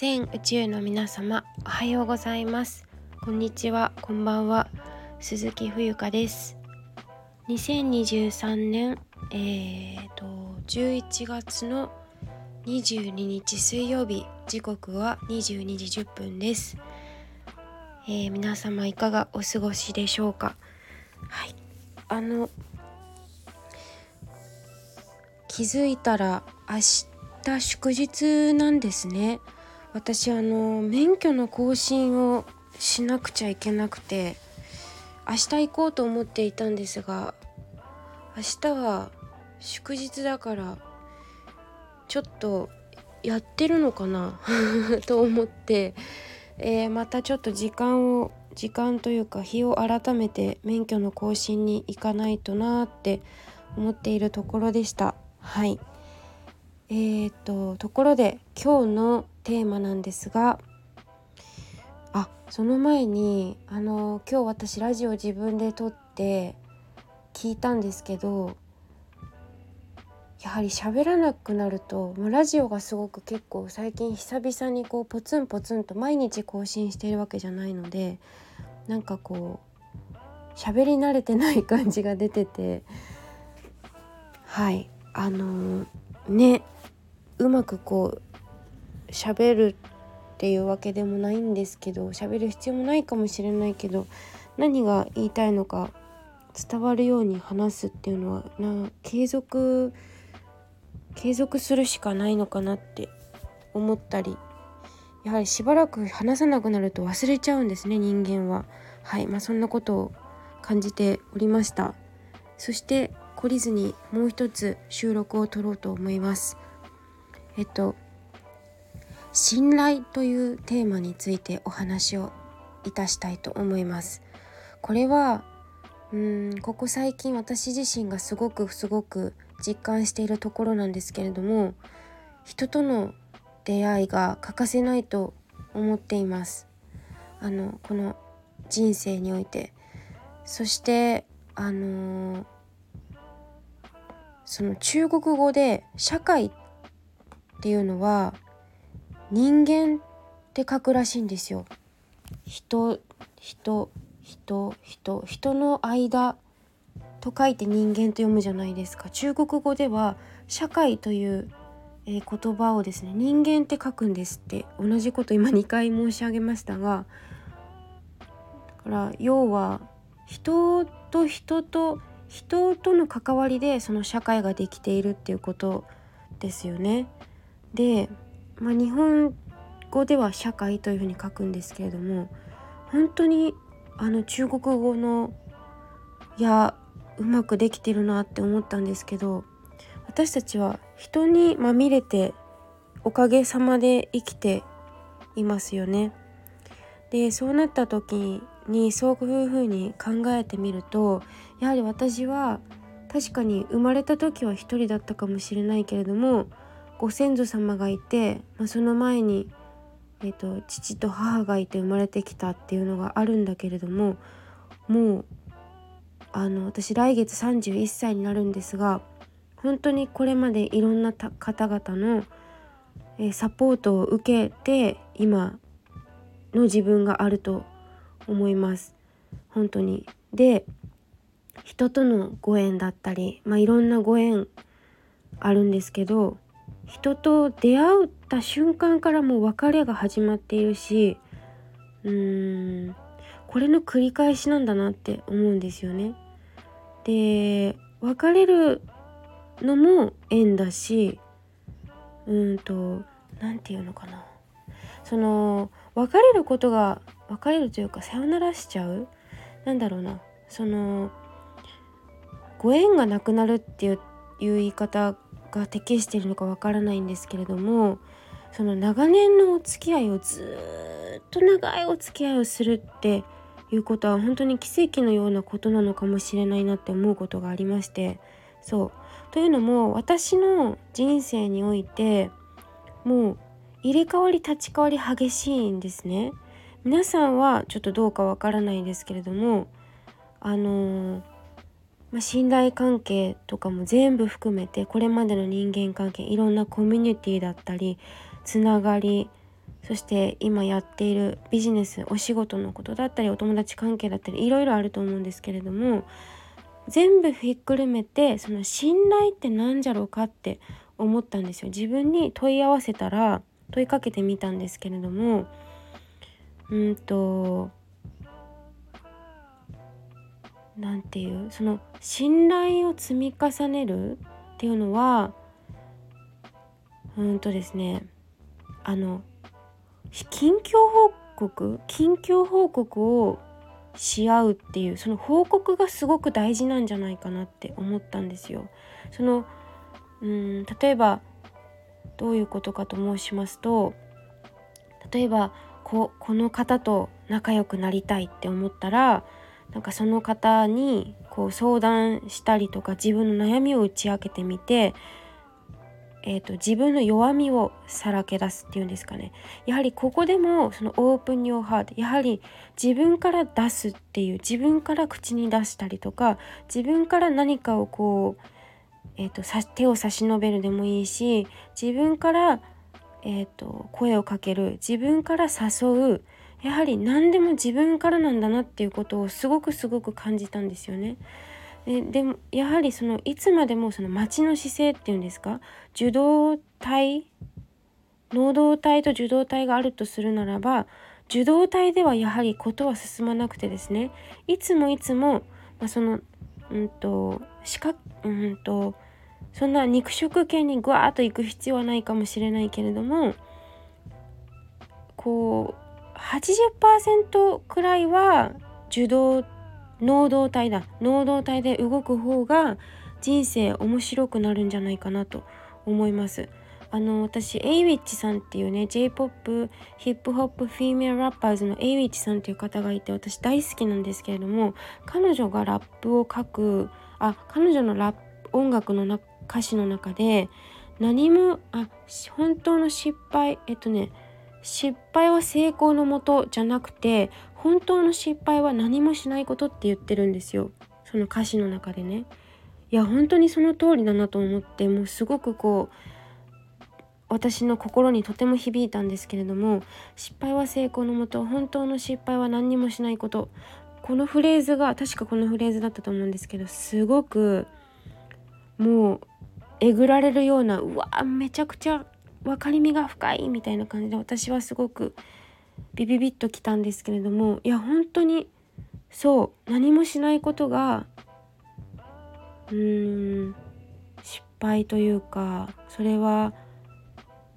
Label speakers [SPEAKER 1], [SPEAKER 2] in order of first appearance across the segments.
[SPEAKER 1] 全宇宙の皆様おはようございます。こんにちはこんばんは鈴木冬香です。2023年えーと11月の22日水曜日時刻は22時10分です、えー、皆様いかがお過ごしでしょうか？はい。あの気づいたら明日祝日なんですね。私あの免許の更新をしなくちゃいけなくて明日行こうと思っていたんですが明日は祝日だからちょっとやってるのかな と思って、えー、またちょっと時間を時間というか日を改めて免許の更新に行かないとなって思っているところでした。はい。えーと、ところで今日のテーマなんですがあその前にあの今日私ラジオ自分で撮って聞いたんですけどやはり喋らなくなるともうラジオがすごく結構最近久々にこうポツンポツンと毎日更新してるわけじゃないのでなんかこう喋り慣れてない感じが出ててはいあのー、ねうまくこう喋るっていうわけでもないんですけど喋る必要もないかもしれないけど何が言いたいのか伝わるように話すっていうのはな継続継続するしかないのかなって思ったりやはりしばらく話さなくなると忘れちゃうんですね人間は。はいまあそんなことを感じておりました。そして懲りずにもう一つ収録を撮ろうと思います。えっと信頼というテーマについてお話をいたしたいと思います。これはうんここ最近私自身がすごくすごく実感しているところなんですけれども人との出会いが欠かせないと思っています。あのこの人生において。そしてあのー、その中国語で社会っていうのは人間って書くらしいんですよ。人人人人人の間と書いて人間と読むじゃないですか中国語では社会という、えー、言葉をですね人間って書くんですって同じこと今2回申し上げましたがだから要は人と人と人との関わりでその社会ができているっていうことですよね。で、まあ、日本語では社会というふうに書くんですけれども本当にあの中国語のいやうまくできてるなって思ったんですけど私たちは人にまみれておかげさまで生きていますよね。でそうなった時にそういうふうに考えてみるとやはり私は確かに生まれた時は一人だったかもしれないけれどもご先祖様がいて、まあ、その前に、えーと、父と母がいて生まれてきたっていうのがあるんだけれどももうあの私来月31歳になるんですが本当にこれまでいろんな方々の、えー、サポートを受けて今の自分があると思います本当に。で人とのご縁だったり、まあ、いろんなご縁あるんですけど人と出会った瞬間からもう別れが始まっているしうーんこれの繰り返しなんだなって思うんですよね。で別れるのも縁だしうんと何て言うのかな。その別れることが別れるというかさよならしちゃう？なんだろうな。そのご縁がなくなるっていう言い方が適しているのかわからないんですけれどもその長年のお付き合いをずっと長いお付き合いをするっていうことは本当に奇跡のようなことなのかもしれないなって思うことがありましてそう。というのも私の人生においてもう入れ替わり立ち替わり激しいんですね。皆さんはちょっとどうかわからないですけれどもあのーまあ、信頼関係とかも全部含めてこれまでの人間関係いろんなコミュニティだったりつながりそして今やっているビジネスお仕事のことだったりお友達関係だったりいろいろあると思うんですけれども全部ひっくるめてその信頼って何じゃろうかって思ったんですよ。自分に問い合わせたら問いかけてみたんですけれどもうんと何て言うその信頼を積み重ねるっていうのはうんとですねあの近況報告近況報告をし合うっていうその報告がすごく大事なんじゃないかなって思ったんですよ。そのうん例えばどういうことかと申しますと例えばここの方と仲良くなりたいって思ったらなんかその方にこう相談したりとか自分の悩みを打ち明けてみてえーと、自分の弱みをさらけ出すっていうんですかね。やはりここでもそのオープン・ヨー・ハートやはり自分から出すっていう自分から口に出したりとか自分から何かをこう、えーと、手を差し伸べるでもいいし自分から、えーと声をかける自分から誘うやはり何でも自分からなんだなっていうことをすごくすごく感じたんですよね。ででもやはりそのいつまでもその待ちの姿勢っていうんですか？受動体能動体と受動体があるとするならば受動体ではやはりことは進まなくてですねいつもいつも、まあ、そのうんと視覚うんとそんな肉食系にグワーッと行く必要はないかもしれないけれどもこう80%くらいは受動能動体だ。能動体で動く方が人生面白くなるんじゃないかなと思います。あの私エイウィッチさんっていうね J-POP ヒップホップフィーメアラッパーズのエイウィッチさんっていう方がいて私大好きなんですけれども彼女がラップを書くあ彼女のラップ音楽のな歌詞の中で何もあ本当の失敗えっとね失敗は成功のもとじゃなくて本当の失敗は何もしないことって言ってるんですよ。その歌詞の中でね。いや本当にその通りだなと思ってもうすごくこう私の心にとても響いたんですけれども失敗は成功のもと本当の失敗は何にもしないこと。このフレーズが確かこのフレーズだったと思うんですけどすごくもうえぐられるようなうわめちゃくちゃ分かりみが深いみたいな感じで私はすごくビビビッときたんですけれどもいや本当にそう何もしないことがうーん失敗というかそれは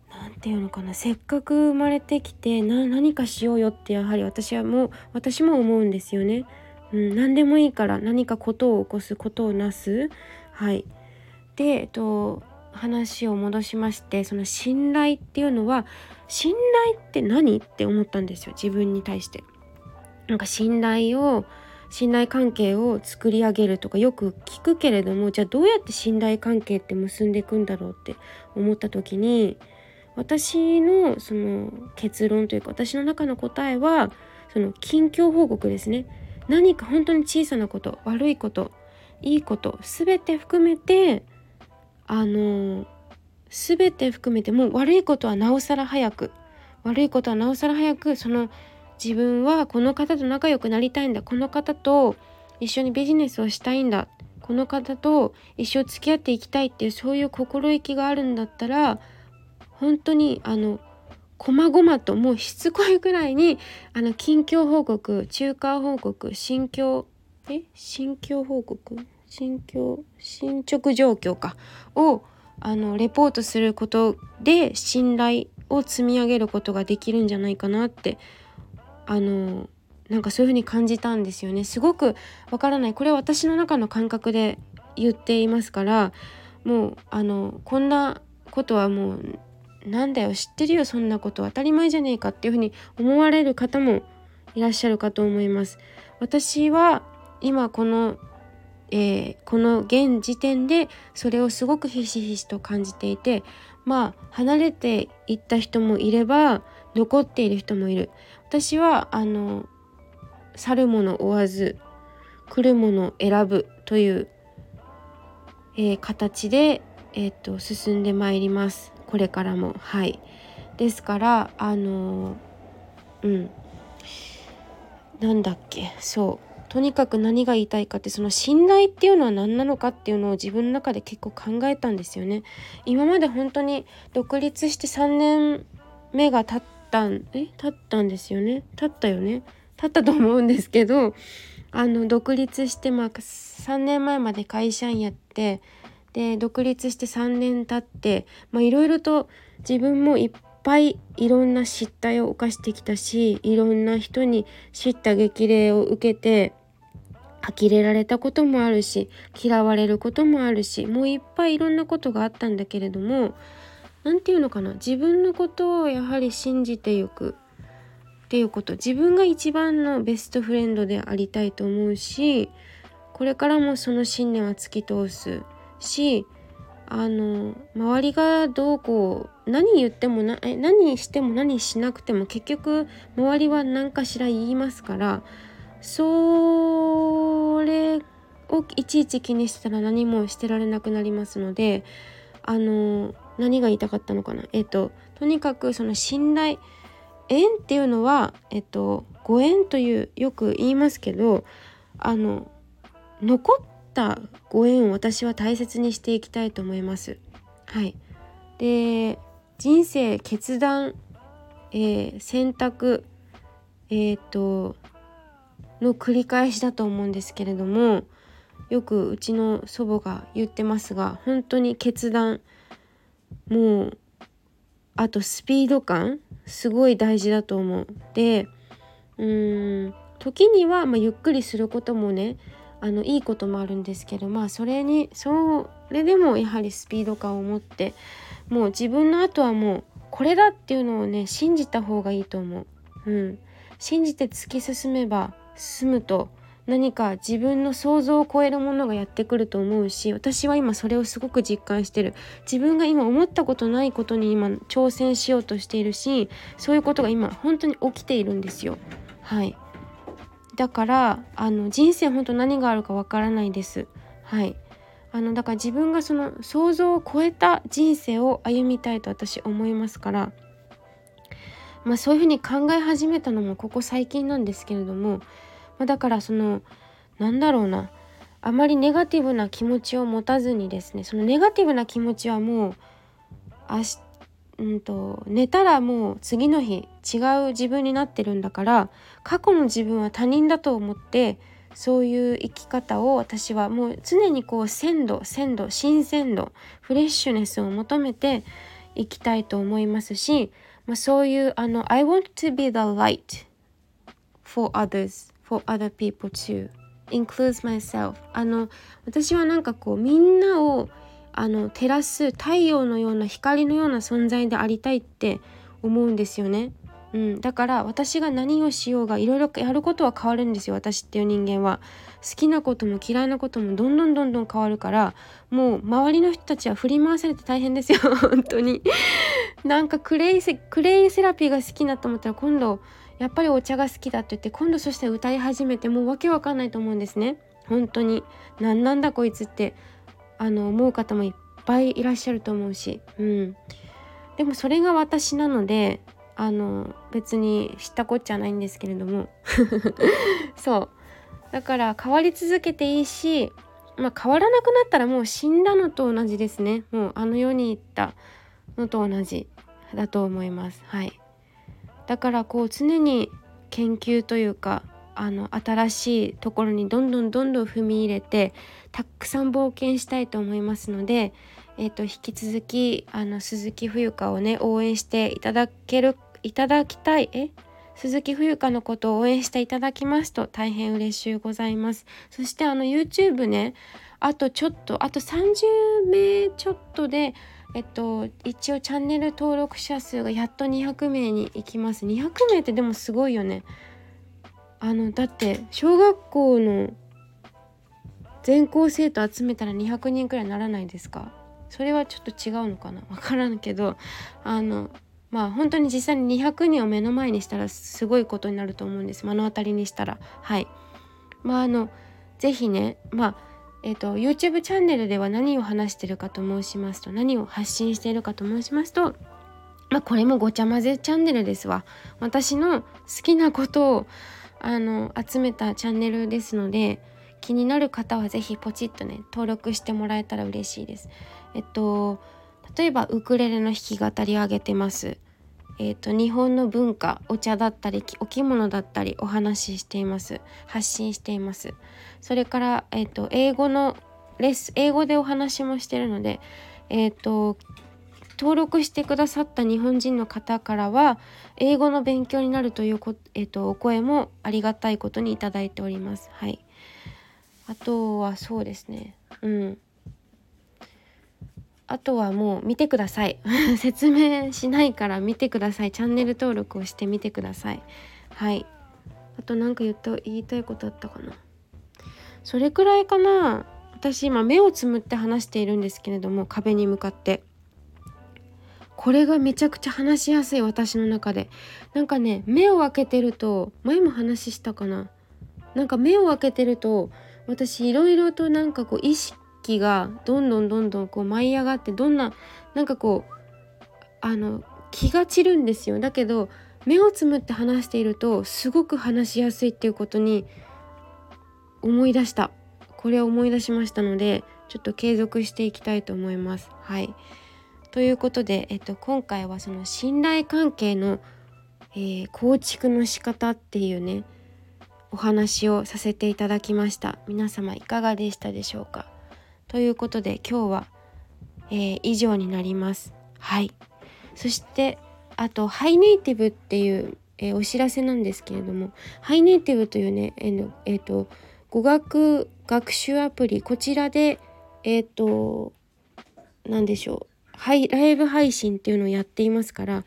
[SPEAKER 1] 何て言うのかなせっかく生まれてきて何かしようよってやはり私はもう私も思うんですよね。うん、何でもいいから何かことを起こすことをなすはいでえっと話を戻しましてその信頼っていうのは信頼って何って思ったんですよ自分に対して。なんか信頼を信頼関係を作り上げるとかよく聞くけれどもじゃあどうやって信頼関係って結んでいくんだろうって思った時に私のその結論というか私の中の答えはその近況報告ですね何か本当に小さなこと悪いこといいこと全て含めてあの全て含めてもう悪いことはなおさら早く。悪いことはなおさら早くその自分はこの方と仲良くなりたいんだ。この方と一緒にビジネスをしたいんだ。この方と一生付き合っていきたいっていうそういう心意気があるんだったら本当にあのこまごまともうしつこいぐらいにあの近況報告中間報告心境え？心境報告？心境進捗状況かをあのレポートすることで信頼を積み上げることができるんじゃないかなってあのなんかそういう風に感じたんですよね。すごくわからない。これは私の中の感覚で言っていますからもうあのこんなことはもうなんだよ知ってるよそんなこと当たり前じゃねえかっていう風に思われる方もいらっしゃるかと思います。私は今このえー、この現時点でそれをすごくひしひしと感じていてまあ離れていった人もいれば残っている人もいる。私はあの去るもの追わず来るもの選ぶという、えー、形で、えーと、進んでまいります。これからも。はい。ですからあのうん。なんだっけ。そう。とにかく何が言いたいかってその信頼っていうのは何なのかっていうのを自分の中で結構考えたんですよね。今まで本当に独立して3年目が経ったんえ？経ったんですよね？経ったよね？経ったと思うんですけどあの独立してまあ3年前まで会社員やってで独立して3年経っていろいろと自分もいっぱいいろんな失態を犯してきたしいろんな人に叱咤激励を受けて呆れられたこともあるし嫌われることもあるしもういっぱいいろんなことがあったんだけれども何て言うのかな自分のことをやはり信じていくっていうこと。自分が一番のベストフレンドでありたいと思うしこれからもその信念は突き通すしあの周りがどうこう何言ってもなえ何しても何しなくても結局周りは何かしら言いますからそれをいちいち気にしてたら何もしてられなくなりますのであの何が言いたかったのかな？えっととにかくその信頼縁っていうのはえっとご縁というよく言いますけどあの残ったご縁を私は大切にしていきたいと思います。はい、で人生決断、えー、選択えっ、との繰り返しだと思うんですけれどもよくうちの祖母が言ってますが本当に決断もうあとスピード感すごい大事だと思う。でうーん時には、まあ、ゆっくりすることもねあのいいこともあるんですけどまあそれにそれでもやはりスピード感を持ってもう自分の後はもうこれだっていうのをね信じた方がいいと思う。うん、信じて突き進めば進むと何か自分の想像を超えるものがやってくると思うし私は今それをすごく実感してる。自分が今思ったことないことに今挑戦しようとしているしそういうことが今本当に起きているんですよ。はい。だからあの人生本当何があるかわからないです。はい。あのだから自分がその想像を超えた人生を歩みたいと私思いますからまあそういうふうに考え始めたのもここ最近なんですけれどもまあ、だからそのなんだろうな。あまりネガティブな気持ちを持たずにですね。そのネガティブな気持ちはもう明日うんと寝たらもう次の日違う自分になってるんだから過去の自分は他人だと思ってそういう生き方を私はもう常にこう鮮度鮮度新鮮度フレッシュネスを求めていきたいと思いますし、まあ、そういうあの I want to be the light for others for other people too. Includes myself. あの私はなんかこうみんなをあの照らす太陽のような光のような存在でありたいって思うんですよね。うん、だから私が何をしようがいろいろやることは変わるんですよ。私っていう人間は。好きなことも嫌いなこともどんどんどんどん変わるからもう周りの人たちは振り回されて大変ですよ。本当に。なんかクレイセクレイセラピーが好きなと思ったら今度やっぱりお茶が好きだって言って今度そして歌い始めてもうわけわかんないと思うんですね。本当に。何なんだこいつってあの思う方もいっぱいいらっしゃると思うし、うん、でもそれが私なのであの別に知ったこっちゃないんですけれども。そう。だから変わり続けていいしまあ変わらなくなったらもう死んだのと同じですね。もうあの世に行ったのと同じだと思います。はい。だからこう常に研究というかあの新しいところにどんどんどんどん踏み入れてたくさん冒険したいと思いますので、えーと、引き続きあの鈴木冬香をね応援していただけるいただきたいえ？鈴木冬香のことを応援していただきますと大変嬉しゅうございます。そしてあの YouTube ねあとちょっとあと30名ちょっとでえっと一応チャンネル登録者数がやっと200名に行きます。200名ってでもすごいよね。あのだって小学校の全校生徒集めたら200人くらいならないですか？それはちょっと違うのかな？分からんけど。あのまあ本当に実際に200人を目の前にしたらすごいことになると思うんです。目の当たりにしたら。はい。まああの是非ねまあえーと、YouTube チャンネルでは何を話してるかと申しますと何を発信しているかと申しますとまあこれもごちゃ混ぜチャンネルですわ。私の好きなことをあの集めたチャンネルですので気になる方は是非ポチッとね登録してもらえたら嬉しいです。えっと例えばウクレレの弾き語り上げてます。えーと、日本の文化お茶だったりお着物だったりお話ししています。発信しています。それから、えーと、英語のレッス英語でお話もしてるのでえっ、ー、と登録してくださった日本人の方からは英語の勉強になるというこ、えーと、お声もありがたいことに頂いております。はい、あとはそうですね。うん。あとはもう見てください。説明しないから見てください。チャンネル登録をしてみてください。はい。あと何か言った言いたいことあったかな。それくらいかな。私今目をつむって話しているんですけれども壁に向かって。これがめちゃくちゃ話しやすい私の中で。なんかね目を開けてると前も話したかな。なんか目を開けてると私いろいろとなんかこう意識がどんどんどんどんこう舞い上がってどんななんかこうあの気が散るんですよ。だけど目をつむって話しているとすごく話しやすいっていうことに思い出した。これを思い出しましたのでちょっと継続していきたいと思います。はい。ということで、えっと、今回はその信頼関係の、えー、構築の仕方っていうねお話をさせていただきました。皆様いかがでしたでしょうか？ということで今日は、えー、以上になります。はい。そしてあとハイネイティブっていう、えー、お知らせなんですけれどもハイネイティブというねえー、えー、と語学学習アプリこちらでえっ、と何でしょうはい、ライブ配信っていうのをやっていますから、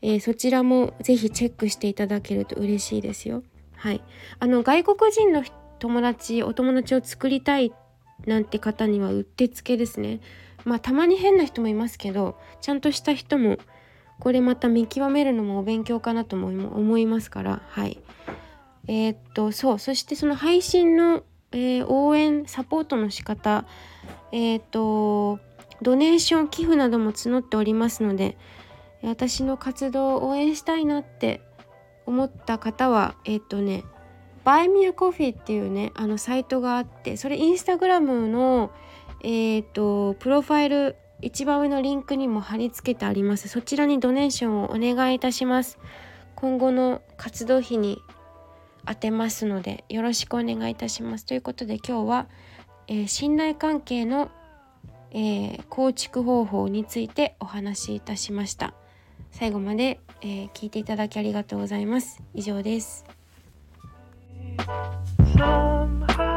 [SPEAKER 1] えー、そちらもぜひチェックしていただけると嬉しいですよ。はい、あの外国人の友達お友達を作りたいなんて方にはうってつけですね。まあたまに変な人もいますけどちゃんとした人もこれまた見極めるのもお勉強かなとも思いますからはいえー、っとそうそしてその配信の、えー、応援サポートの仕方えー、っとドネーション寄付なども募っておりますので私の活動を応援したいなって思った方はえっ、とねバイミアコフィっていうねあのサイトがあってそれインスタグラムのえっ、ー、とプロファイル一番上のリンクにも貼り付けてあります。そちらにドネーションをお願いいたします。今後の活動費に当てますのでよろしくお願いいたします。ということで今日は、えー、信頼関係のえー、構築方法についてお話しいたしました。最後まで、えー、聞いていただきありがとうございます。以上です。somehow.